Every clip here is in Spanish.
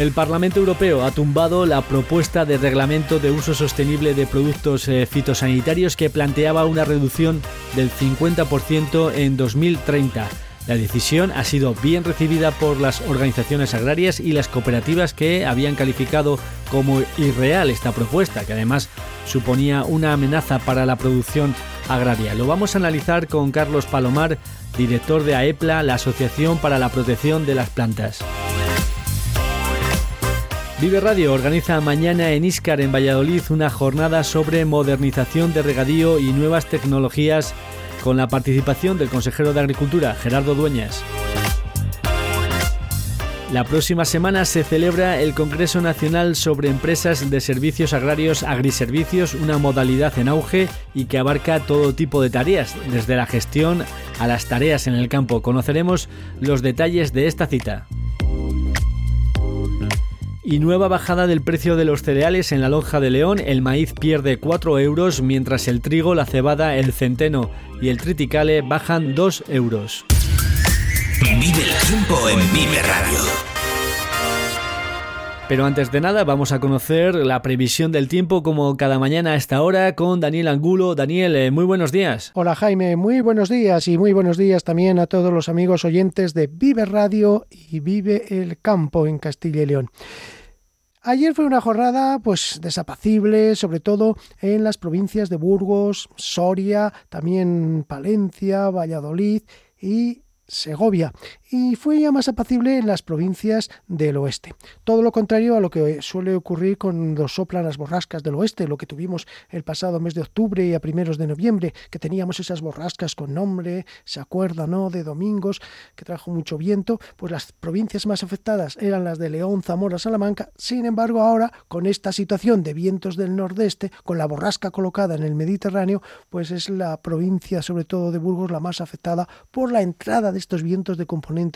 El Parlamento Europeo ha tumbado la propuesta de reglamento de uso sostenible de productos eh, fitosanitarios que planteaba una reducción del 50% en 2030. La decisión ha sido bien recibida por las organizaciones agrarias y las cooperativas que habían calificado como irreal esta propuesta, que además suponía una amenaza para la producción agraria. Lo vamos a analizar con Carlos Palomar, director de AEPLA, la Asociación para la Protección de las Plantas. Vive Radio organiza mañana en Iscar, en Valladolid, una jornada sobre modernización de regadío y nuevas tecnologías con la participación del consejero de Agricultura, Gerardo Dueñas. La próxima semana se celebra el Congreso Nacional sobre Empresas de Servicios Agrarios Agriservicios, una modalidad en auge y que abarca todo tipo de tareas, desde la gestión a las tareas en el campo. Conoceremos los detalles de esta cita y nueva bajada del precio de los cereales en la lonja de León. El maíz pierde 4 euros, mientras el trigo, la cebada, el centeno y el triticale bajan 2 euros. Vive el tiempo en Vive Radio. Pero antes de nada vamos a conocer la previsión del tiempo como cada mañana a esta hora con Daniel Angulo. Daniel, eh, muy buenos días. Hola Jaime, muy buenos días y muy buenos días también a todos los amigos oyentes de Vive Radio y Vive el Campo en Castilla y León. Ayer fue una jornada pues desapacible, sobre todo en las provincias de Burgos, Soria, también Palencia, Valladolid y Segovia y fue ya más apacible en las provincias del oeste. Todo lo contrario a lo que suele ocurrir cuando soplan las borrascas del oeste, lo que tuvimos el pasado mes de octubre y a primeros de noviembre, que teníamos esas borrascas con nombre, se acuerda, ¿no?, de domingos, que trajo mucho viento, pues las provincias más afectadas eran las de León, Zamora, Salamanca. Sin embargo, ahora, con esta situación de vientos del nordeste, con la borrasca colocada en el Mediterráneo, pues es la provincia, sobre todo de Burgos, la más afectada por la entrada de estos vientos de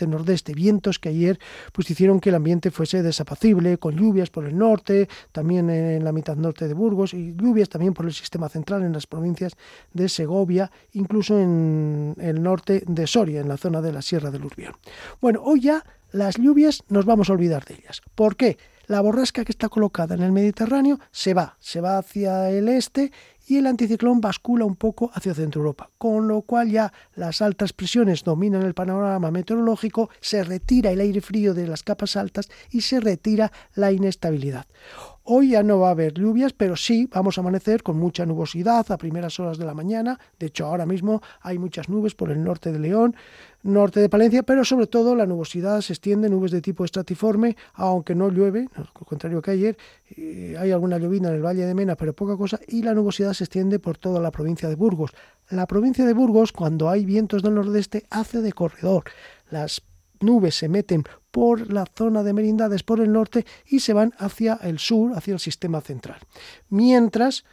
nordeste, vientos que ayer pues hicieron que el ambiente fuese desapacible, con lluvias por el norte, también en la mitad norte de Burgos y lluvias también por el sistema central en las provincias de Segovia, incluso en el norte de Soria, en la zona de la Sierra del Urbión. Bueno, hoy ya las lluvias nos vamos a olvidar de ellas. ¿Por qué? La borrasca que está colocada en el Mediterráneo se va, se va hacia el este y el anticiclón bascula un poco hacia Centro Europa, con lo cual ya las altas presiones dominan el panorama meteorológico, se retira el aire frío de las capas altas y se retira la inestabilidad. Hoy ya no va a haber lluvias, pero sí vamos a amanecer con mucha nubosidad a primeras horas de la mañana. De hecho, ahora mismo hay muchas nubes por el norte de León, norte de Palencia, pero sobre todo la nubosidad se extiende, nubes de tipo estratiforme, aunque no llueve, al contrario que ayer, eh, hay alguna llovina en el Valle de Mena, pero poca cosa, y la nubosidad se extiende por toda la provincia de Burgos. La provincia de Burgos, cuando hay vientos del nordeste, hace de corredor. Las nubes se meten por la zona de merindades por el norte y se van hacia el sur, hacia el sistema central. Mientras,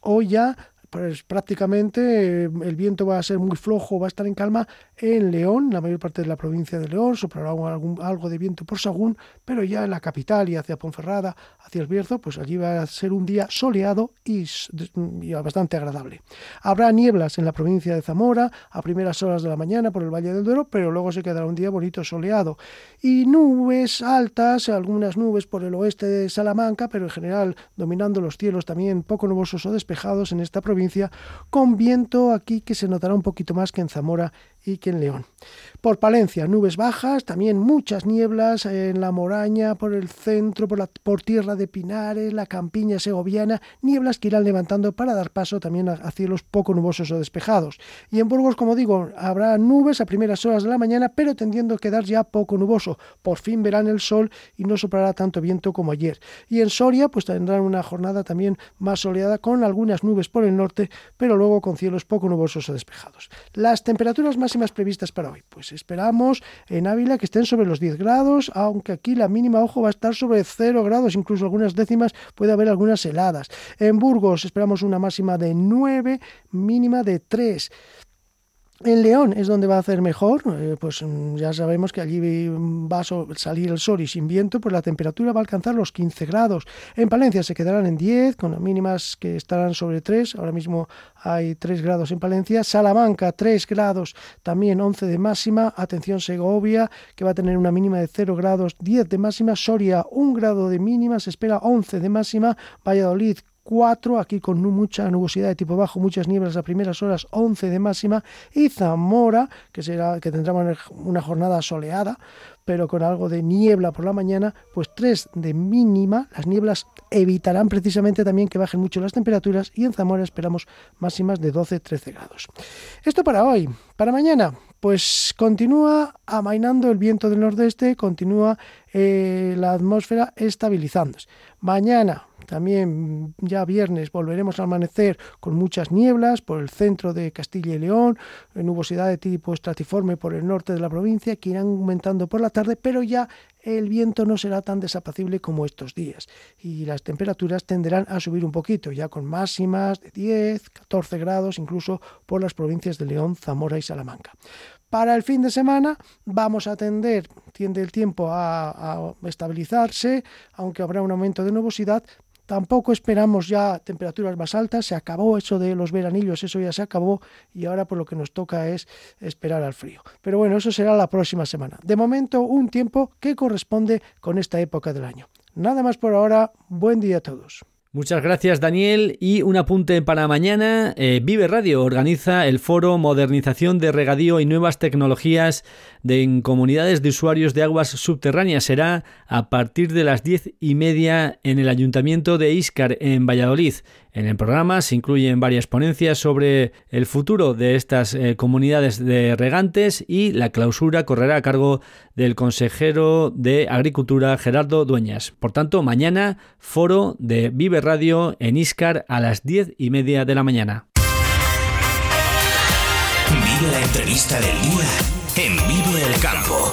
hoy ya pues prácticamente el viento va a ser muy flojo, va a estar en calma en León, la mayor parte de la provincia de León, soplará algún, algo de viento por Sagún, pero ya en la capital y hacia Ponferrada, hacia el Bierzo, pues allí va a ser un día soleado y, bastante agradable. Habrá nieblas en la provincia de Zamora a primeras horas de la mañana por el Valle del Duero, pero luego se quedará un día bonito soleado. Y nubes altas, algunas nubes por el oeste de Salamanca, pero en general dominando los cielos también poco nubosos o despejados en esta provincia, con viento aquí que se notará un poquito más que en Zamora y que en León. Por Palencia, nubes bajas, también muchas nieblas en la Moraña, por el centro, por, la, por tierra de Pinares, la campiña segoviana, nieblas que irán levantando para dar paso también a, cielos poco nubosos o despejados. Y en Burgos, como digo, habrá nubes a primeras horas de la mañana, pero tendiendo a quedar ya poco nuboso. Por fin verán el sol y no soplará tanto viento como ayer. Y en Soria, pues tendrán una jornada también más soleada con algunas nubes por el norte, pero luego con cielos poco nubosos o despejados. Las temperaturas máximas previstas para hoy, pues esperamos en Ávila que estén sobre los 10 grados, aunque aquí la mínima, ojo, va a estar sobre 0 grados, incluso algunas décimas puede haber algunas heladas. En Burgos esperamos una máxima de 9, mínima de 3. En León es donde va a hacer mejor, eh, pues mm, ya sabemos que allí va a salir el sol y sin viento, pues la temperatura va a alcanzar los 15 grados. En Palencia se quedarán en 10, con mínimas que estarán sobre 3, ahora mismo hay 3 grados en Palencia. Salamanca 3 grados, también 11 de máxima. Atención Segovia, que va a tener una mínima de 0 grados, 10 de máxima. Soria 1 grado de mínima, se espera 11 de máxima. Valladolid 4, aquí con mucha nubosidad de tipo bajo, muchas nieblas a primeras horas, 11 de máxima, y Zamora, que, será, que tendrá una jornada soleada, pero con algo de niebla por la mañana, pues 3 de mínima, las nieblas evitarán precisamente también que bajen mucho las temperaturas, y en Zamora esperamos máximas de 12-13 grados. Esto para hoy, para mañana, pues continúa amainando el viento del nordeste, continúa eh, la atmósfera estabilizándose. Mañana, también ya viernes volveremos a amanecer con muchas nieblas por el centro de Castilla y León, nubosidad de tipo estratiforme por el norte de la provincia que irán aumentando por la tarde, pero ya el viento no será tan desapacible como estos días y las temperaturas tenderán a subir un poquito, ya con máximas de 10, 14 grados incluso por las provincias de León, Zamora y Salamanca. Para el fin de semana vamos a tender, tiende el tiempo a, a estabilizarse, aunque habrá un aumento de nubosidad, Tampoco esperamos ya temperaturas más altas, se acabó eso de los veranillos, eso ya se acabó y ahora por lo que nos toca es esperar al frío. Pero bueno, eso será la próxima semana. De momento, un tiempo que corresponde con esta época del año. Nada más por ahora, buen día a todos. Muchas gracias Daniel y un apunte para mañana. Eh, Vive Radio organiza el foro Modernización de Regadío y Nuevas Tecnologías de en comunidades de usuarios de aguas subterráneas. Será a partir de las diez y media en el Ayuntamiento de Iscar en Valladolid. En el programa se incluyen varias ponencias sobre el futuro de estas eh, comunidades de regantes y la clausura correrá a cargo del consejero de Agricultura Gerardo Dueñas. Por tanto, mañana foro de Vive Radio en Iscar a las diez y media de la mañana. Vive la entrevista del día en Vive el Campo.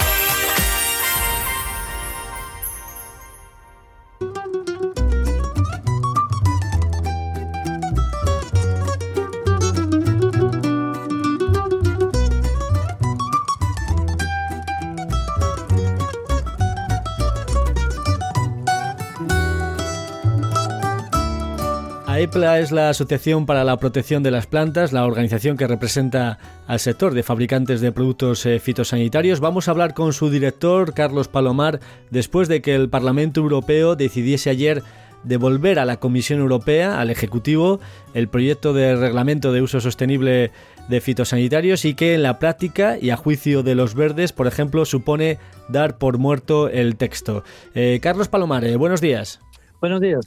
AEPLA es la Asociación para la Protección de las Plantas, la organización que representa al sector de fabricantes de productos eh, fitosanitarios. Vamos a hablar con su director, Carlos Palomar, después de que el Parlamento Europeo decidiese ayer devolver a la Comisión Europea, al Ejecutivo, el proyecto de reglamento de uso sostenible de fitosanitarios y que en la práctica y a juicio de los verdes, por ejemplo, supone dar por muerto el texto. Eh, Carlos Palomar, eh, buenos días. Buenos días.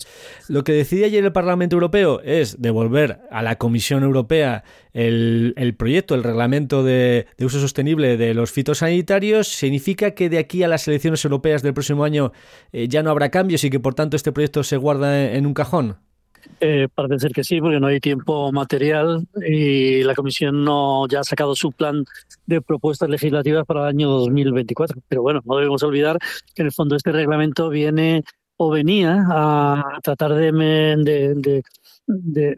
Lo que decide ayer el Parlamento Europeo es devolver a la Comisión Europea el, proyecto, el reglamento de, uso sostenible de los fitosanitarios. ¿Significa que de aquí a las elecciones europeas del próximo año eh, ya no habrá cambios y que por tanto este proyecto se guarda en, un cajón? Eh, parece ser que sí, porque no hay tiempo material y la Comisión no ya ha sacado su plan de propuestas legislativas para el año 2024. Pero bueno, no debemos olvidar que en el fondo este reglamento viene o venía a tratar de,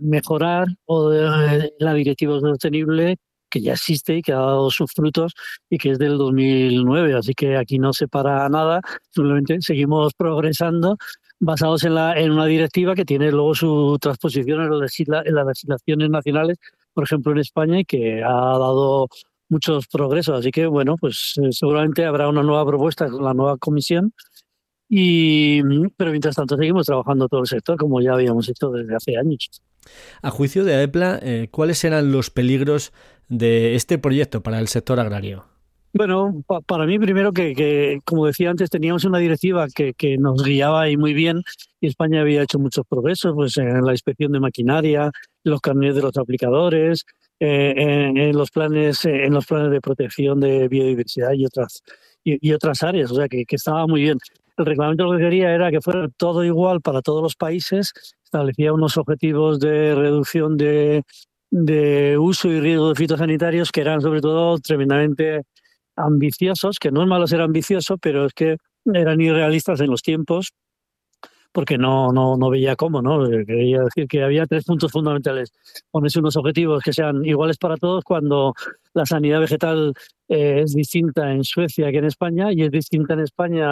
mejorar o de, la directiva sostenible que ya existe y que ha dado sus frutos y que es del 2009. Así que aquí no se para nada, simplemente seguimos progresando basados en, la, en una directiva que tiene luego su transposición en, en las legislaciones nacionales, por ejemplo en España, y que ha dado muchos progresos. Así que, bueno, pues eh, seguramente habrá una nueva propuesta con la nueva comisión y, pero mientras tanto seguimos trabajando todo el sector como ya habíamos hecho desde hace años. A juicio de AEPLA, eh, ¿cuáles eran los peligros de este proyecto para el sector agrario? Bueno, para mí primero que, como decía antes, teníamos una directiva que, nos guiaba ahí muy bien y España había hecho muchos progresos pues, en la inspección de maquinaria, los carnets de los aplicadores, eh, en, los planes, en los planes de protección de biodiversidad y otras y, otras áreas, o sea que, estaba muy bien. El reglamento lo que quería era que fuera todo igual para todos los países, establecía unos objetivos de reducción de, de uso y riesgo de fitosanitarios que eran sobre todo tremendamente ambiciosos, que no es malo ser ambicioso, pero es que eran irrealistas en los tiempos porque no, no, no veía cómo, ¿no? Quería decir que había tres puntos fundamentales. Ponerse unos objetivos que sean iguales para todos cuando la sanidad vegetal eh, es distinta en Suecia que en España y es distinta en España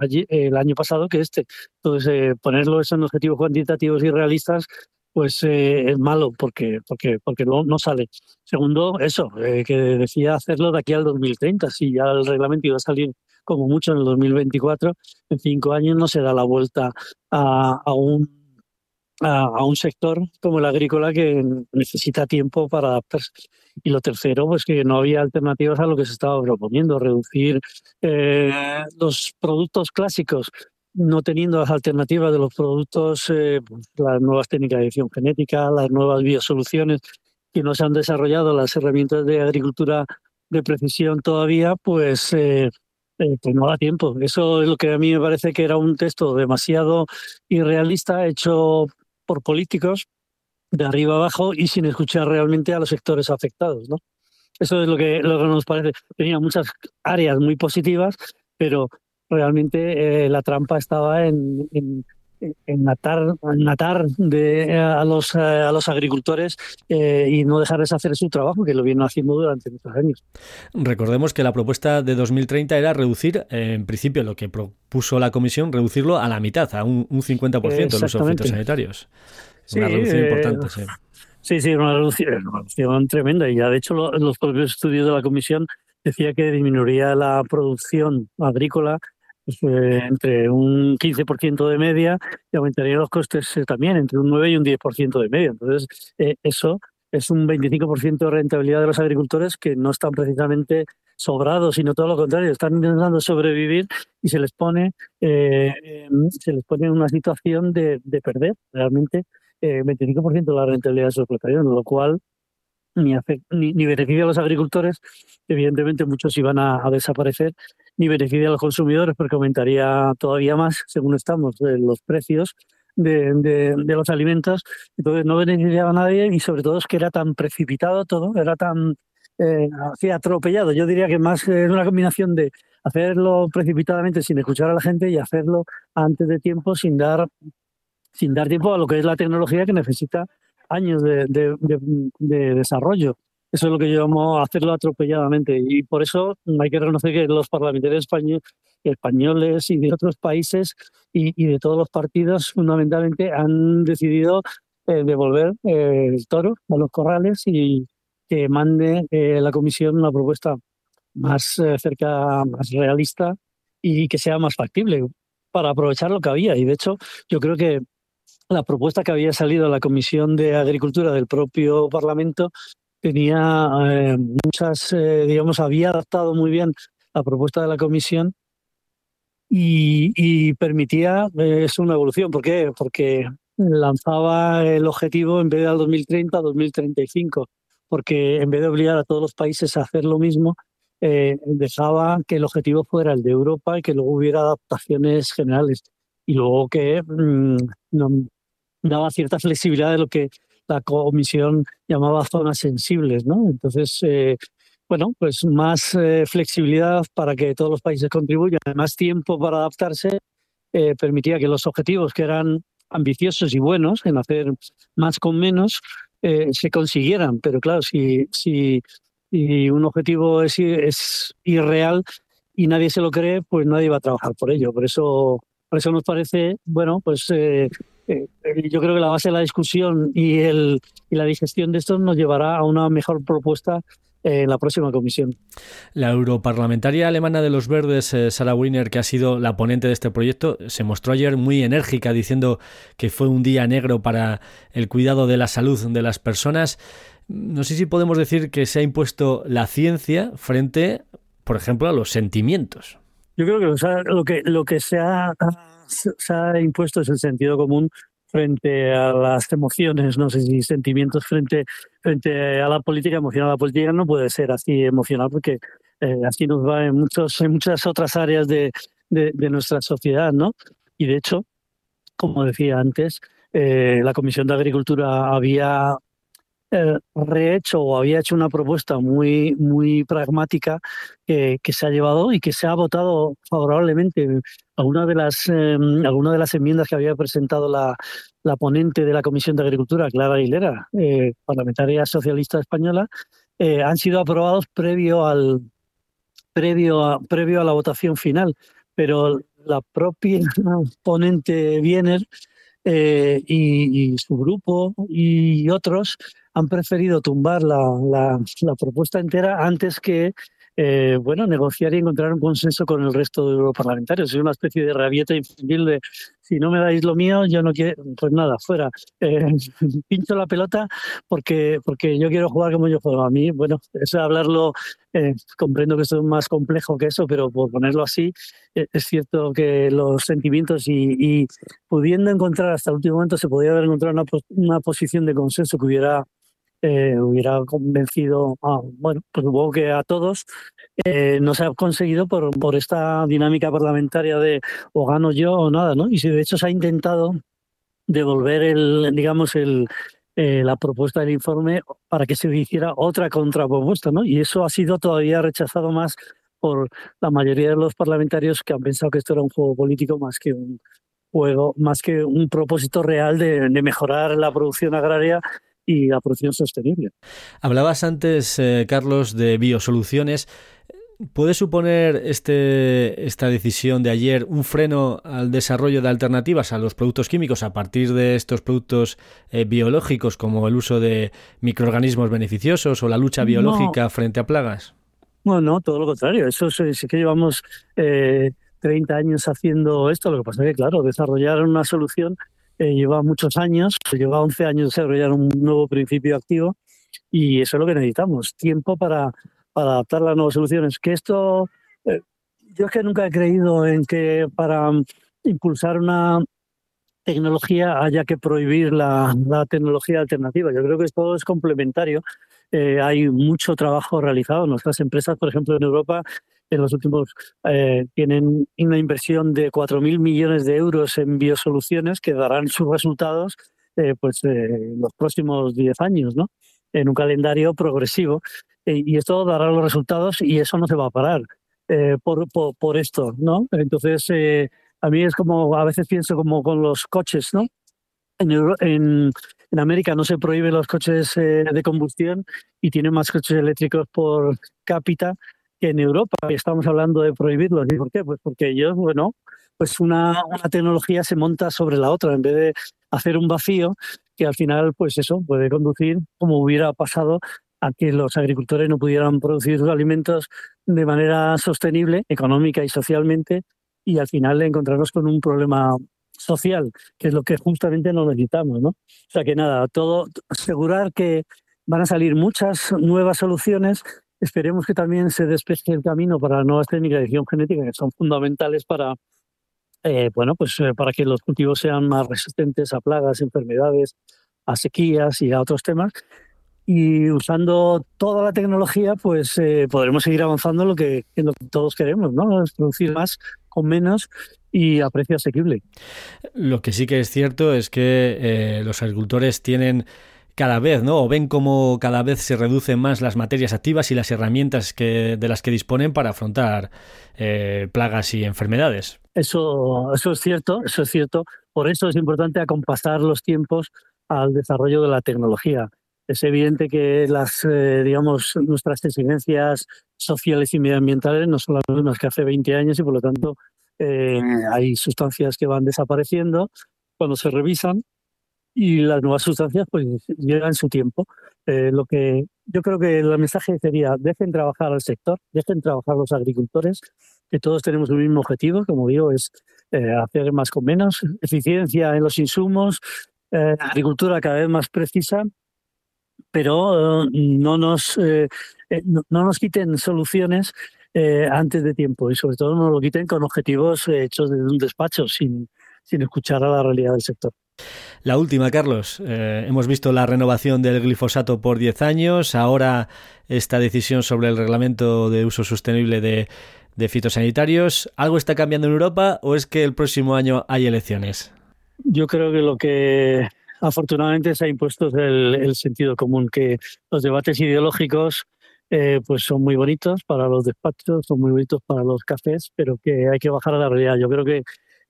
allí, el año pasado que este. Entonces, eh, ponerlo en objetivos cuantitativos y realistas pues eh, es malo porque porque porque no, no sale. Segundo, eso, que decía hacerlo de aquí al 2030, si ya el reglamento iba a salir como mucho en el 2024, en cinco años no se da la vuelta a, a un a, un sector como el agrícola que necesita tiempo para adaptarse. Y lo tercero, pues que no había alternativas a lo que se estaba proponiendo, reducir eh, los productos clásicos, no teniendo las alternativas de los productos, eh, pues, las nuevas técnicas de edición genética, las nuevas biosoluciones que no se han desarrollado, las herramientas de agricultura de precisión todavía, pues eh, eh, pues no da tiempo. Eso es lo que a mí me parece que era un texto demasiado irrealista, hecho por políticos de arriba abajo y sin escuchar realmente a los sectores afectados. ¿no? Eso es lo que, lo que nos parece. Tenía muchas áreas muy positivas, pero realmente eh, la trampa estaba en, en natar, de, eh, a, los, eh, a los agricultores eh, y no dejarles hacer su trabajo, que lo vienen haciendo durante muchos años. Recordemos que la propuesta de 2030 era reducir, en principio, lo que propuso la Comisión, reducirlo a la mitad, a un, un 50% de los usos sanitarios. una reducción importante, sí. Sí, sí, una reducción, una reducción tremenda. Y ya, de hecho, los propios estudios de la Comisión decía que disminuiría la producción agrícola eh, entre un 15% de media y aumentaría los costes eh, también entre un 9 y un 10% de media. Entonces, eh, eso es un 25% de rentabilidad de los agricultores que no están precisamente sobrados, sino todo lo contrario, están intentando sobrevivir y se les pone, se les pone en una situación de, perder realmente 25% de la rentabilidad de su explotación, lo cual ni, ni, beneficia a los agricultores, evidentemente muchos iban a desaparecer, ni beneficia a los consumidores porque aumentaría todavía más, según estamos, los precios de, de, los alimentos. Entonces no beneficiaba a nadie y sobre todo es que era tan precipitado todo, era tan eh, así atropellado. Yo diría que más es una combinación de hacerlo precipitadamente sin escuchar a la gente y hacerlo antes de tiempo sin dar sin dar tiempo a lo que es la tecnología que necesita años de desarrollo. Eso es lo que llamo hacerlo atropelladamente. Y por eso hay que reconocer que los parlamentarios españoles y de otros países y, de todos los partidos fundamentalmente han decidido eh, devolver eh, el toro a los corrales y que mande eh, la comisión una propuesta más cerca, más realista y que sea más factible para aprovechar lo que había. Y de hecho, yo creo que la propuesta que había salido a la Comisión de Agricultura del propio Parlamento tenía eh, muchas, eh, digamos, había adaptado muy bien la propuesta de la comisión y, permitía eh, es una evolución. ¿Por qué? Porque lanzaba el objetivo en vez de al 2030 a 2035, porque en vez de obligar a todos los países a hacer lo mismo, dejaba que el objetivo fuera el de Europa y que luego hubiera adaptaciones generales. Y luego que mm, daba cierta flexibilidad de lo que la comisión llamaba zonas sensibles, ¿no? Entonces, eh, bueno, pues más eh, flexibilidad para que todos los países contribuyan, más tiempo para adaptarse, eh, permitía que los objetivos que eran ambiciosos y buenos en hacer más con menos se consiguieran. Pero claro, si, si, un objetivo es, es irreal y nadie se lo cree, pues nadie va a trabajar por ello. Por eso, por eso nos parece, bueno, pues eh, yo creo que la base de la discusión y, el, y la digestión de esto nos llevará a una mejor propuesta en la próxima comisión. La europarlamentaria alemana de los Verdes, eh, Sarah Wiener, que ha sido la ponente de este proyecto, se mostró ayer muy enérgica diciendo que fue un día negro para el cuidado de la salud de las personas. No sé si podemos decir que se ha impuesto la ciencia frente, por ejemplo, a los sentimientos. Yo creo que lo que, lo que se, ha, se ha impuesto es el sentido común frente a las emociones, no sé si sentimientos frente, frente a la política, emocional. La política no puede ser así emocional porque eh, así nos va en, muchos, en muchas otras áreas de, de, nuestra sociedad, ¿no? Y de hecho, como decía antes, eh, la Comisión de Agricultura había eh, rehecho o había hecho una propuesta muy, muy pragmática que se ha llevado y que se ha votado favorablemente. Algunas de las, eh, de las enmiendas que había presentado la, la, ponente de la Comisión de Agricultura, Clara Aguilera, eh, parlamentaria socialista española, han sido aprobados previo al previo a, previo a la votación final. Pero la propia ponente Wiener y, su grupo y otros han preferido tumbar la, la, propuesta entera antes que eh, bueno, negociar y encontrar un consenso con el resto de los parlamentarios. Es una especie de rabieta infantil de si no me dais lo mío, yo no quiero, pues nada, fuera. Eh, pincho la pelota porque, porque yo quiero jugar como yo juego. A mí, bueno, eso de hablarlo, eh, comprendo que es más complejo que eso, pero por ponerlo así, es cierto que los sentimientos y, pudiendo encontrar hasta el último momento, se podía haber encontrado una, una posición de consenso que hubiera eh, hubiera convencido, a, bueno, pues supongo que a todos, eh, no se ha conseguido por, por esta dinámica parlamentaria de o gano yo o nada, ¿no? Y si de hecho se ha intentado devolver el, digamos, el, eh, la propuesta del informe para que se hiciera otra contrapropuesta, ¿no? Y eso ha sido todavía rechazado más por la mayoría de los parlamentarios que han pensado que esto era un juego político más que un juego, más que un propósito real de, de mejorar la producción agraria y la producción sostenible. Hablabas antes, eh, Carlos, de biosoluciones. ¿Puede suponer este, esta decisión de ayer un freno al desarrollo de alternativas a los productos químicos a partir de estos productos eh, biológicos como el uso de microorganismos beneficiosos o la lucha biológica frente a plagas? Bueno, no, todo lo contrario. Eso sí, que llevamos eh, 30 años haciendo esto. Lo que pasa es que, claro, desarrollar una solución eh, lleva muchos años, lleva 11 años desarrollar un nuevo principio activo y eso es lo que necesitamos, tiempo para, para adaptar las nuevas soluciones. Que esto, eh, yo es que nunca he creído en que para impulsar una tecnología haya que prohibir la, la tecnología alternativa. Yo creo que esto es complementario. Eh, hay mucho trabajo realizado. Nuestras empresas, por ejemplo, en Europa en los últimos eh, tienen una inversión de 4.000 millones de euros en biosoluciones que darán sus resultados eh, pues en los próximos 10 años, ¿no? En un calendario progresivo. y esto dará los resultados y eso no se va a parar por, por, esto, ¿no? Entonces, a mí es como, a veces pienso como con los coches, ¿no? En, en, en América no se prohíben los coches de combustión y tienen más coches eléctricos por cápita en Europa estamos hablando de prohibirlos. ¿Y por qué? Pues porque ellos, bueno, pues una, una tecnología se monta sobre la otra en vez de hacer un vacío que al final, pues eso, puede conducir, como hubiera pasado, a que los agricultores no pudieran producir sus alimentos de manera sostenible, económica y socialmente, y al final encontrarnos con un problema social, que es lo que justamente no necesitamos, ¿no? O sea que nada, todo asegurar que van a salir muchas nuevas soluciones Esperemos que también se despeje el camino para nuevas técnicas de edición genética que son fundamentales para, eh, bueno, pues, eh, para que los cultivos sean más resistentes a plagas, enfermedades, a sequías y a otros temas. Y usando toda la tecnología, pues eh, podremos seguir avanzando en lo, que, en lo que todos queremos, ¿no? Es producir más con menos y a precio asequible. Lo que sí que es cierto es que los agricultores tienen cada vez, ¿no? O ven cómo cada vez se reducen más las materias activas y las herramientas que, de las que disponen para afrontar eh, plagas y enfermedades. Eso, eso es cierto, eso es cierto. Por eso es importante acompasar los tiempos al desarrollo de la tecnología. Es evidente que las, eh, digamos, nuestras exigencias sociales y medioambientales no son las mismas que hace 20 años y por lo tanto eh, hay sustancias que van desapareciendo cuando se revisan y las nuevas sustancias pues llegan su tiempo. Eh, lo que yo creo que el mensaje sería, dejen trabajar al sector, dejen trabajar los agricultores, que todos tenemos el mismo objetivo, como digo, es eh, hacer más con menos, eficiencia en los insumos, eh, agricultura cada vez más precisa, pero no, nos, no, nos quiten soluciones antes de tiempo y sobre todo no lo quiten con objetivos hechos desde un despacho sin, sin escuchar a la realidad del sector. La última, Carlos. Eh, hemos visto la renovación del glifosato por 10 años, ahora esta decisión sobre el reglamento de uso sostenible de, fitosanitarios. ¿Algo está cambiando en Europa o es que el próximo año hay elecciones? Yo creo que lo que afortunadamente se ha impuesto es el, sentido común, que los debates ideológicos eh, pues son muy bonitos para los despachos, son muy bonitos para los cafés, pero que hay que bajar a la realidad. Yo creo que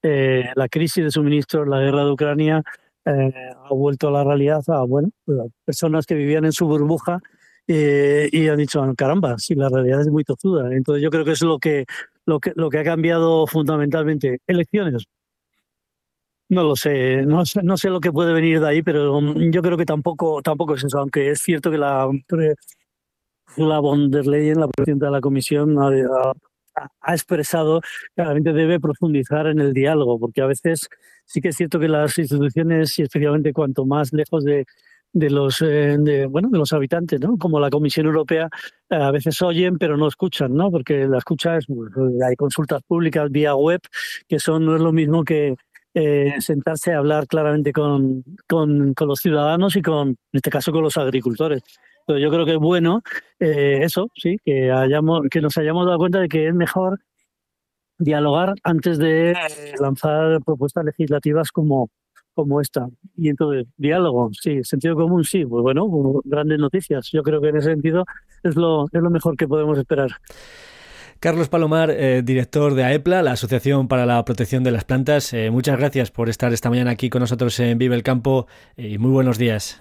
eh, la crisis de suministro, la guerra de Ucrania, eh, ha vuelto a la realidad a bueno, pues, personas que vivían en su burbuja eh, y han dicho, caramba, si la realidad es muy tozuda. Entonces yo creo que es lo que, lo que, lo que ha cambiado fundamentalmente. Elecciones. No lo sé, no sé, no sé lo que puede venir de ahí, pero yo creo que tampoco, tampoco es eso, aunque es cierto que la, la von der Leyen, la presidenta de la comisión, ha, ha expresado, claramente debe profundizar en el diálogo, porque a veces sí que es cierto que las instituciones, y especialmente cuanto más lejos de, los eh, bueno de los habitantes no como la Comisión Europea eh, a veces oyen pero no escuchan no porque la escucha es pues, hay consultas públicas vía web que son no es lo mismo que eh, sentarse a hablar claramente con, con, con, los ciudadanos y con en este caso con los agricultores pero yo creo que es bueno eh, eso, sí, que hayamos, que nos hayamos dado cuenta de que es mejor dialogar antes de lanzar propuestas legislativas como, como esta. Y entonces, diálogo, sí, sentido común, sí, pues bueno, grandes noticias. Yo creo que en ese sentido es lo, es lo mejor que podemos esperar. Carlos Palomar, eh, director de AEPLA, la Asociación para la Protección de las Plantas, eh, muchas gracias por estar esta mañana aquí con nosotros en Vive el Campo y muy buenos días.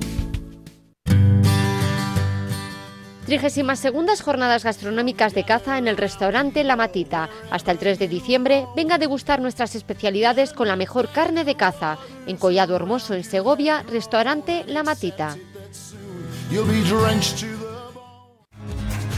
32 Jornadas Gastronómicas de Caza en el restaurante La Matita. Hasta el 3 de diciembre, venga a degustar nuestras especialidades con la mejor carne de caza. En Collado Hermoso, en Segovia, restaurante La Matita.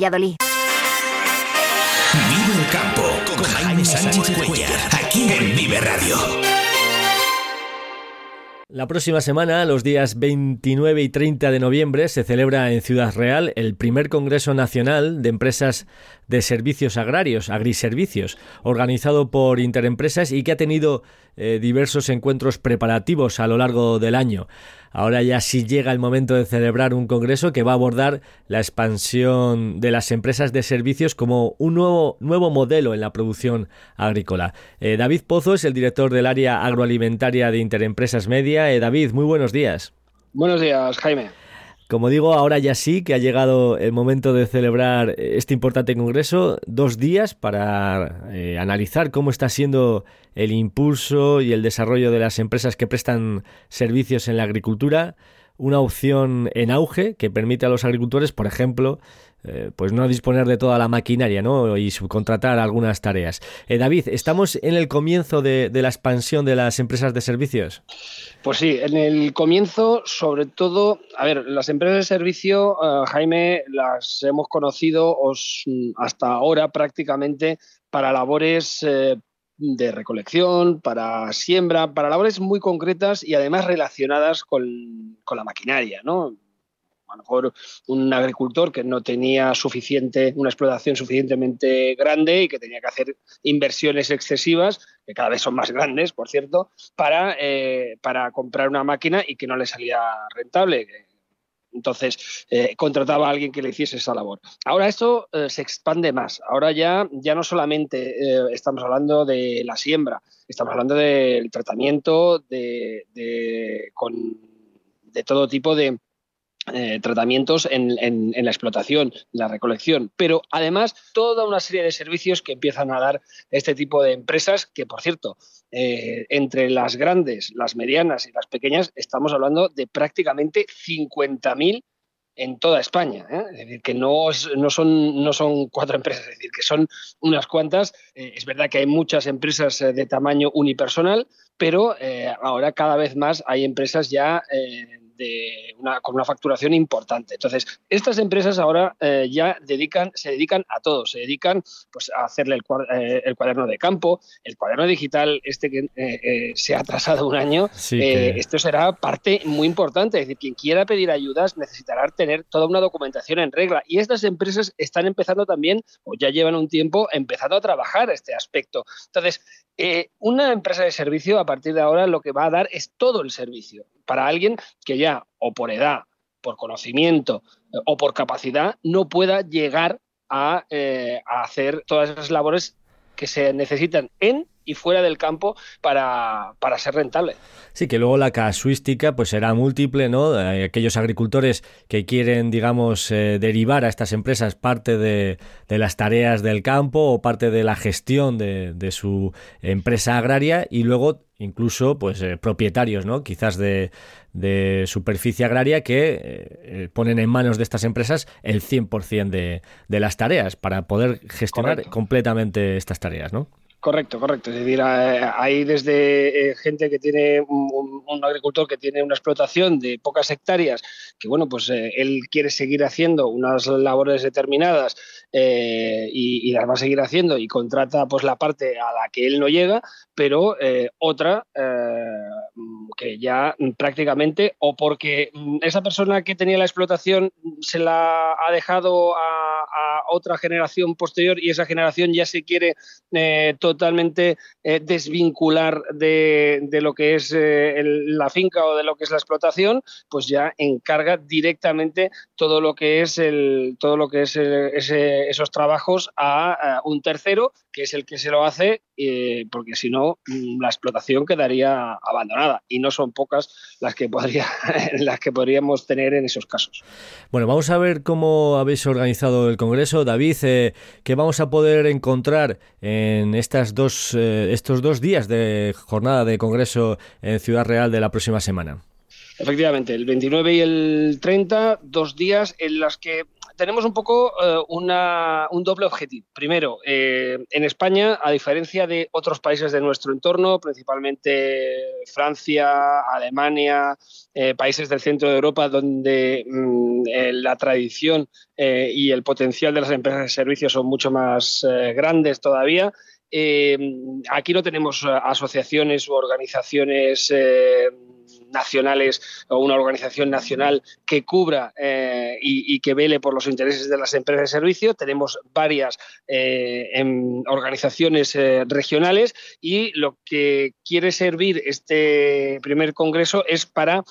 Valladolid. Vive el campo con Jaime Sánchez Cuellar, aquí en Vive Radio. La próxima semana, los días 29 y 30 de noviembre, se celebra en Ciudad Real el primer Congreso Nacional de Empresas de Servicios Agrarios, Agriservicios, organizado por Interempresas y que ha tenido eh, diversos encuentros preparativos a lo largo del año. Ahora ya sí llega el momento de celebrar un congreso que va a abordar la expansión de las empresas de servicios como un nuevo, nuevo modelo en la producción agrícola. Eh, David Pozo es el director del área agroalimentaria de Interempresas Media. Eh, David, muy buenos días. Buenos días, Jaime. Como digo, ahora ya sí que ha llegado el momento de celebrar este importante congreso, dos días para eh, analizar cómo está siendo el impulso y el desarrollo de las empresas que prestan servicios en la agricultura, una opción en auge que permite a los agricultores, por ejemplo, eh, pues no disponer de toda la maquinaria ¿no? y subcontratar algunas tareas. Eh, David, ¿estamos en el comienzo de, la expansión de las empresas de servicios? Pues sí, en el comienzo, sobre todo, a ver, las empresas de servicio, eh, Jaime, las hemos conocido hasta ahora prácticamente para labores de recolección, para siembra, para labores muy concretas y además relacionadas con, con la maquinaria, ¿no? A lo mejor un agricultor que no tenía suficiente, una explotación suficientemente grande y que tenía que hacer inversiones excesivas, que cada vez son más grandes, por cierto, para, eh, para comprar una máquina y que no le salía rentable. Entonces, eh, contrataba a alguien que le hiciese esa labor. Ahora esto eh, se expande más. Ahora ya, ya no solamente estamos hablando de la siembra, estamos hablando del tratamiento de, con, de todo tipo de, eh, tratamientos en, la explotación, la recolección, pero además toda una serie de servicios que empiezan a dar este tipo de empresas, que por cierto, eh, entre las grandes, las medianas y las pequeñas, estamos hablando de prácticamente 50.000 en toda España. ¿eh? Es decir, que no, son cuatro empresas, es decir, que son unas cuantas. es verdad que hay muchas empresas de tamaño unipersonal, pero ahora cada vez más hay empresas ya una, con una facturación importante. Entonces, estas empresas ahora eh, ya dedican, se dedican a todo, se dedican pues, a hacerle el, eh, el cuaderno de campo, el cuaderno digital, este que eh, se ha atrasado un año, esto será parte muy importante. Es decir, quien quiera pedir ayudas necesitará tener toda una documentación en regla. Y estas empresas están empezando también, o ya llevan un tiempo, empezando a trabajar este aspecto. Entonces, una empresa de servicio a partir de ahora lo que va a dar es todo el servicio para alguien que ya o por edad, por conocimiento eh, o por capacidad no pueda llegar a, eh, a hacer todas esas labores que se necesitan en y fuera del campo para, para, ser rentable. Sí, que luego la casuística pues será múltiple, ¿no? Aquellos agricultores que quieren, digamos, eh, derivar a estas empresas parte de, de, las tareas del campo o parte de la gestión de, de su empresa agraria y luego incluso pues eh, propietarios, ¿no? Quizás de, de superficie agraria que eh, ponen en manos de estas empresas el 100% de, de las tareas para poder gestionar completamente estas tareas, ¿no? Correcto, correcto. Es decir, hay desde eh, gente que tiene un, agricultor que tiene una explotación de pocas hectáreas, que bueno, pues eh, él quiere seguir haciendo unas labores determinadas y, las va a seguir haciendo y contrata pues la parte a la que él no llega, pero otra que ya prácticamente o porque mm, esa persona que tenía la explotación se la ha dejado a, otra generación posterior y esa generación ya se quiere totalmente eh, desvincular de, lo que es eh, la finca o de lo que es la explotación, pues ya encarga directamente todo lo que es el, todo lo que es esos trabajos a, un tercero, que es el que se lo hace, eh, porque si no mm, la explotación quedaría abandonada y no son pocas las que podría, las que podríamos tener en esos casos. Bueno, vamos a ver cómo habéis organizado el congreso, David, qué vamos a poder encontrar en esta dos, eh, estos dos días de jornada de congreso en Ciudad Real de la próxima semana. Efectivamente, el 29 y el 30, dos días en los que tenemos un poco eh, un doble objetivo. Primero, eh, en España, a diferencia de otros países de nuestro entorno, principalmente Francia, Alemania, países del centro de Europa, donde mm, la tradición y el potencial de las empresas de servicios son mucho más grandes todavía, eh, aquí no tenemos eh, asociaciones u organizaciones eh, nacionales o una organización nacional que cubra eh, y, que vele por los intereses de las empresas de servicio. Tenemos varias eh, em, organizaciones eh, regionales y lo que quiere servir este primer congreso es para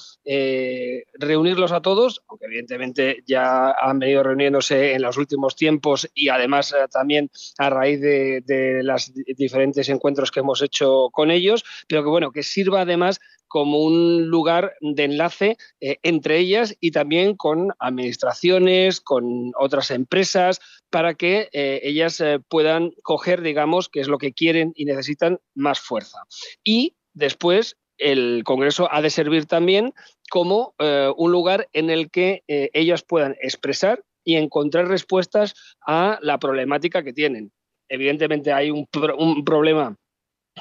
reunirlos a todos, aunque evidentemente ya han venido reuniéndose en los últimos tiempos y además también a raíz de, de los diferentes encuentros que hemos hecho con ellos, pero que bueno, que sirva además como un lugar de enlace eh, entre ellas y también con administraciones, con otras empresas, para que eh, ellas eh, puedan coger, digamos, que es lo que quieren y necesitan más fuerza. Y después el Congreso ha de servir también como un lugar en el que ellas puedan expresar y encontrar respuestas a la problemática que tienen. Evidentemente hay un, problema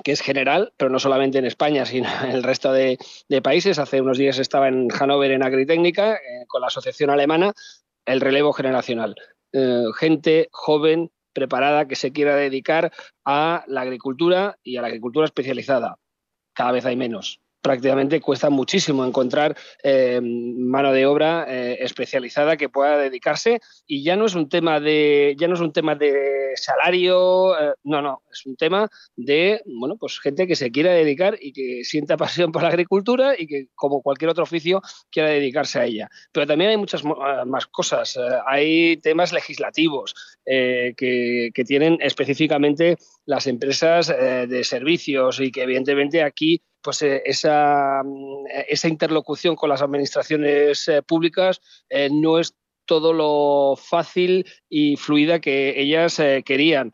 que es general, pero no solamente en España, sino en el resto de, países. Hace unos días estaba en Hannover en Agritécnica eh, con la Asociación Alemana, el relevo generacional. Eh, gente joven, preparada, que se quiera dedicar a la agricultura y a la agricultura especializada. Cada vez hay menos prácticamente cuesta muchísimo encontrar eh, mano de obra eh, especializada que pueda dedicarse. Y ya no es un tema de ya no es un tema de salario eh, no no es un tema de bueno pues gente que se quiera dedicar y que sienta pasión por la agricultura y que como cualquier otro oficio quiera dedicarse a ella. Pero también hay muchas más cosas. Hay temas legislativos que, que, tienen específicamente las empresas de servicios y que evidentemente aquí pues eh, esa, mm, esa, interlocución con las administraciones eh, públicas eh, no es todo lo fácil y fluida que ellas querían.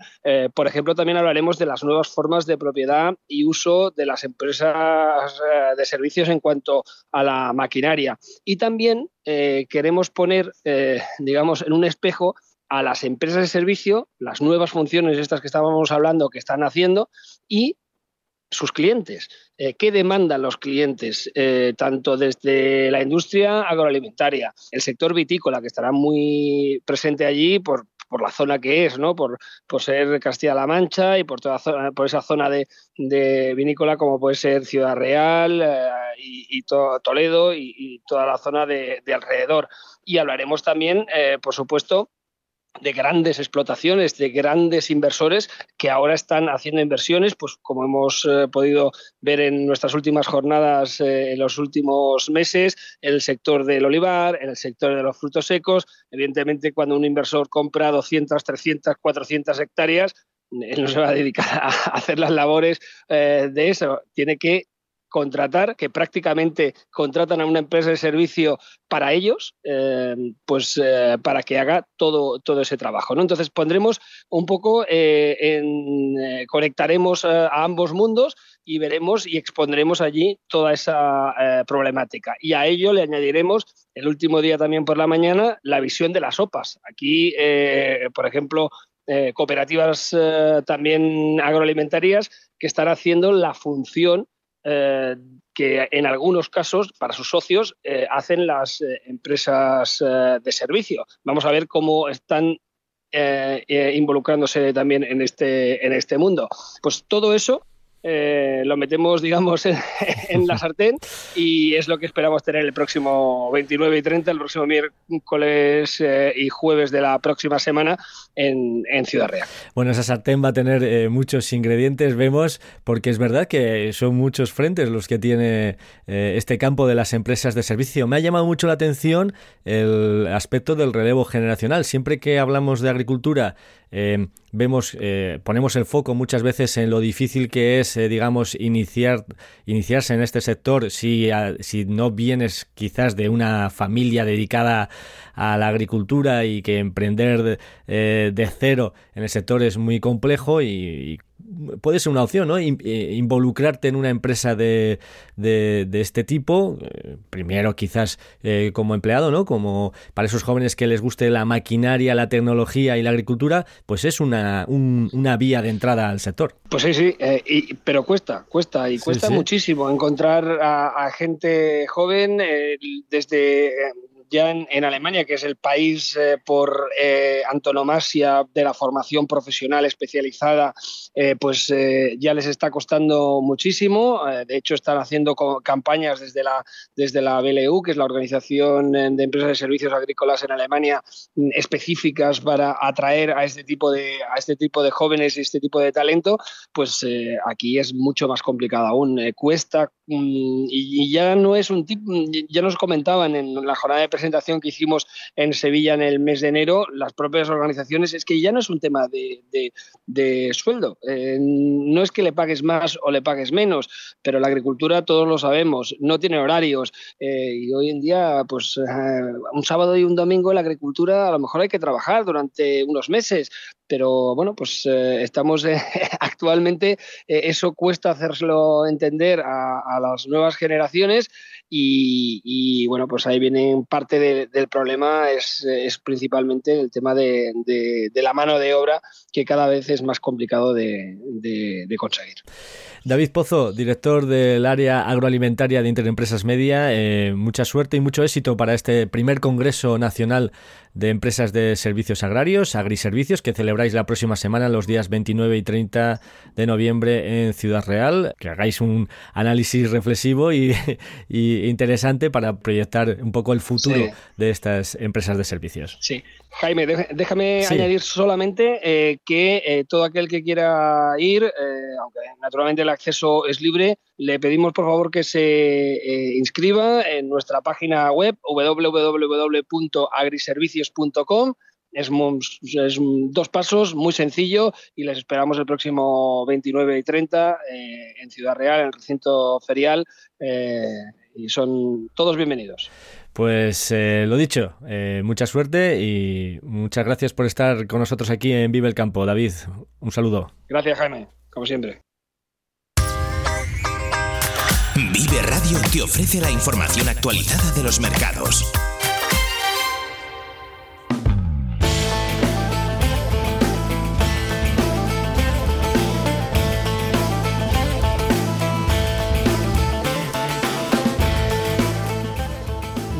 por ejemplo, también hablaremos de las nuevas formas de propiedad y uso de las empresas de servicios en cuanto a la maquinaria. Y también queremos poner, digamos, en un espejo a las empresas de servicio, las nuevas funciones estas que estábamos hablando que están haciendo y sus clientes. Eh, ¿Qué demandan los clientes? Eh, tanto desde la industria agroalimentaria, el sector vitícola, que estará muy presente allí por, la zona que es, ¿no? por, por ser Castilla-La Mancha y por, toda por esa zona de, vinícola como puede ser Ciudad Real eh, y, Toledo y, toda la zona de, de alrededor. Y hablaremos también, por supuesto, de grandes explotaciones, de grandes inversores que ahora están haciendo inversiones, pues como hemos eh, podido ver en nuestras últimas jornadas eh, en los últimos meses, en el sector del olivar, en el sector de los frutos secos. Evidentemente, cuando un inversor compra 200, 300, 400 hectáreas, él no se va a dedicar a hacer las labores eh, de eso, tiene que contratar, que prácticamente contratan a una empresa de servicio para ellos, eh, pues eh, para que haga todo, todo ese trabajo. ¿no? Entonces pondremos un poco, eh, en, conectaremos a ambos mundos y veremos y expondremos allí toda esa problemática. Y a ello le añadiremos el último día también por la mañana la visión de las OPAs. Aquí, por ejemplo, cooperativas también agroalimentarias que están haciendo la función eh, que en algunos casos, para sus socios, eh, hacen las eh, empresas de servicio. Vamos a ver cómo están involucrándose también en este, en este mundo. Pues todo eso eh, lo metemos, digamos, en, la sartén y es lo que esperamos tener el próximo 29 y 30, el próximo miércoles eh, y jueves de la próxima semana en, Ciudad Real. Bueno, esa sartén va a tener eh, muchos ingredientes, vemos, porque es verdad que son muchos frentes los que tiene este campo de las empresas de servicio. Me ha llamado mucho la atención el aspecto del relevo generacional. Siempre que hablamos de agricultura, vemos, ponemos el foco muchas veces en lo difícil que es eh, digamos, iniciar, iniciarse en este sector si, si no vienes quizás de una familia dedicada a la agricultura y que emprender de, eh, de cero en el sector es muy complejo y puede ser una opción, ¿no? Eh, involucrarte en una empresa de, de, este tipo, eh, primero quizás eh, como empleado, ¿no? Como para esos jóvenes que les guste la maquinaria, la tecnología y la agricultura, pues es una, una vía de entrada al sector. Pues sí, sí, pero cuesta, cuesta y cuesta muchísimo encontrar a, a gente joven desde ya en, Alemania, que es el país eh, por eh, antonomasia de la formación profesional especializada, eh, pues ya les está costando muchísimo. de hecho, están haciendo campañas desde la, desde la BLU, que es la Organización de Empresas de Servicios Agrícolas en Alemania, mm, específicas para atraer a este tipo de, a este tipo de jóvenes y este tipo de talento, pues aquí es mucho más complicado aún. cuesta y, ya no es un tipo, ya nos comentaban en la jornada de presentación que hicimos en Sevilla en el mes de enero, las propias organizaciones, es que ya no es un tema de, sueldo. Eh, no es que le pagues más o le pagues menos, pero la agricultura, todos lo sabemos, no tiene horarios. Eh, y hoy en día, pues eh, un sábado y un domingo en la agricultura a lo mejor hay que trabajar durante unos meses. Pero bueno, pues eh, estamos actualmente, eso cuesta hacerlo entender a, las nuevas generaciones y, bueno, pues ahí viene parte del problema, es, principalmente el tema de, la mano de obra que cada vez es más complicado de conseguir. David Pozo, director del área agroalimentaria de Interempresas Media, eh, mucha suerte y mucho éxito para este primer Congreso Nacional de Empresas de Servicios Agrarios, Agriservicios, que celebráis la próxima semana, los días 29 y 30 de noviembre en Ciudad Real. Que hagáis un análisis reflexivo y, interesante para proyectar un poco el futuro de estas empresas de servicios. Sí, Jaime, déjame añadir solamente eh, que eh, todo aquel que quiera ir, eh, aunque naturalmente el acceso es libre, le pedimos por favor que se inscriba en nuestra página web www.agriservicios.com. Es, es, dos pasos, muy sencillo, y les esperamos el próximo 29 y 30 en Ciudad Real, en el recinto ferial, y son todos bienvenidos. Pues eh, lo dicho, eh, mucha suerte y muchas gracias por estar con nosotros aquí en Vive el Campo. David, un saludo. Gracias, Jaime, como siempre. Vive Radio te ofrece la información actualizada de los mercados.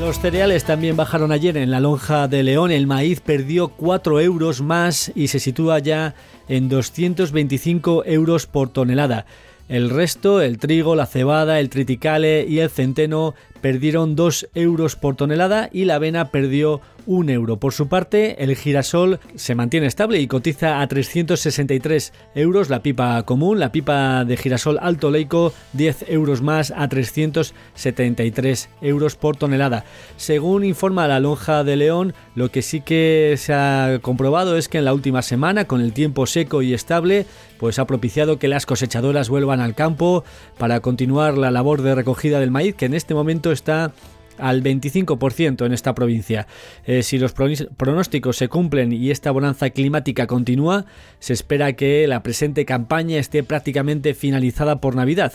Los cereales también bajaron ayer en la lonja de León. El maíz perdió 4 euros más y se sitúa ya en 225 euros por tonelada. El resto, el trigo, la cebada, el triticale y el centeno perdieron 2 euros por tonelada y la avena perdió un euro. Por su parte, el girasol se mantiene estable y cotiza a 363 euros la pipa común, la pipa de girasol alto leico 10 euros más a 373 euros por tonelada. Según informa la lonja de León, lo que sí que se ha comprobado es que en la última semana, con el tiempo seco y estable, pues ha propiciado que las cosechadoras vuelvan al campo para continuar la labor de recogida del maíz, que en este momento está al 25% en esta provincia. Eh, si los pronósticos se cumplen y esta bonanza climática continúa, se espera que la presente campaña esté prácticamente finalizada por Navidad.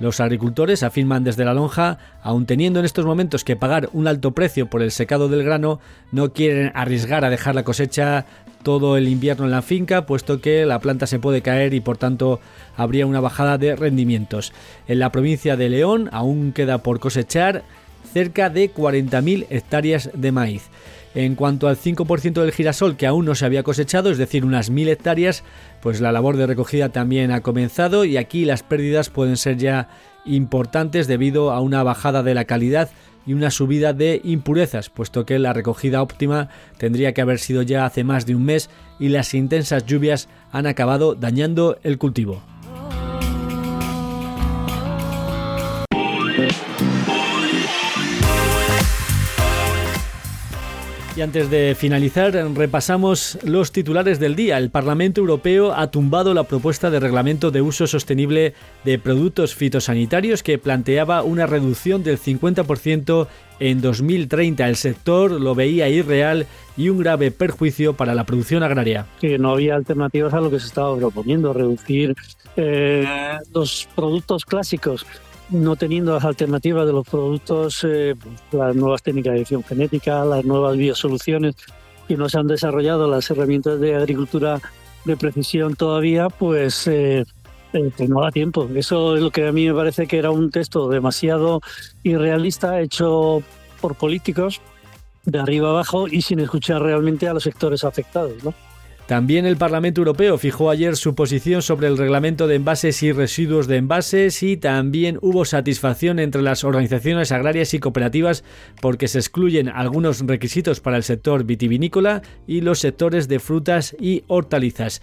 Los agricultores afirman desde la lonja, aun teniendo en estos momentos que pagar un alto precio por el secado del grano, no quieren arriesgar a dejar la cosecha todo el invierno en la finca, puesto que la planta se puede caer y por tanto habría una bajada de rendimientos. En la provincia de León aún queda por cosechar cerca de 40.000 hectáreas de maíz. En cuanto al 5% del girasol que aún no se había cosechado, es decir, unas 1.000 hectáreas, pues la labor de recogida también ha comenzado y aquí las pérdidas pueden ser ya importantes debido a una bajada de la calidad y una subida de impurezas, puesto que la recogida óptima tendría que haber sido ya hace más de un mes y las intensas lluvias han acabado dañando el cultivo. Y antes de finalizar, repasamos los titulares del día. El Parlamento Europeo ha tumbado la propuesta de reglamento de uso sostenible de productos fitosanitarios que planteaba una reducción del 50% en 2030. El sector lo veía irreal y un grave perjuicio para la producción agraria. Que no había alternativas a lo que se estaba proponiendo, reducir eh, los productos clásicos no teniendo las alternativas de los productos, eh, las nuevas técnicas de edición genética, las nuevas biosoluciones y no se han desarrollado las herramientas de agricultura de precisión todavía, pues, eh, eh, pues no da tiempo. Eso es lo que a mí me parece que era un texto demasiado irrealista, hecho por políticos de arriba abajo y sin escuchar realmente a los sectores afectados. ¿no? También el Parlamento Europeo fijó ayer su posición sobre el reglamento de envases y residuos de envases y también hubo satisfacción entre las organizaciones agrarias y cooperativas porque se excluyen algunos requisitos para el sector vitivinícola y los sectores de frutas y hortalizas.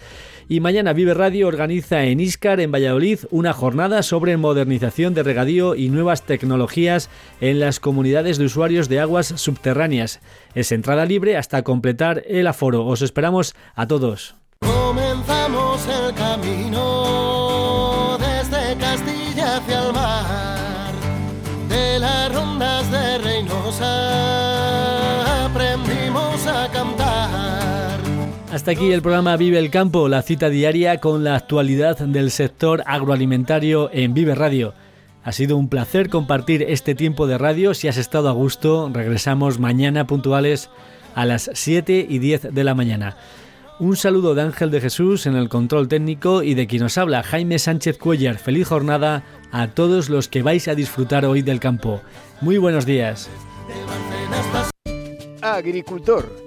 Y mañana Vive Radio organiza en Iscar, en Valladolid, una jornada sobre modernización de regadío y nuevas tecnologías en las comunidades de usuarios de aguas subterráneas. Es entrada libre hasta completar el aforo. Os esperamos a todos. Comenzamos el camino Hasta aquí el programa Vive el Campo, la cita diaria con la actualidad del sector agroalimentario en Vive Radio. Ha sido un placer compartir este tiempo de radio. Si has estado a gusto, regresamos mañana puntuales a las 7 y 10 de la mañana. Un saludo de Ángel de Jesús en el control técnico y de quien nos habla Jaime Sánchez Cuellar. Feliz jornada a todos los que vais a disfrutar hoy del campo. Muy buenos días. Agricultor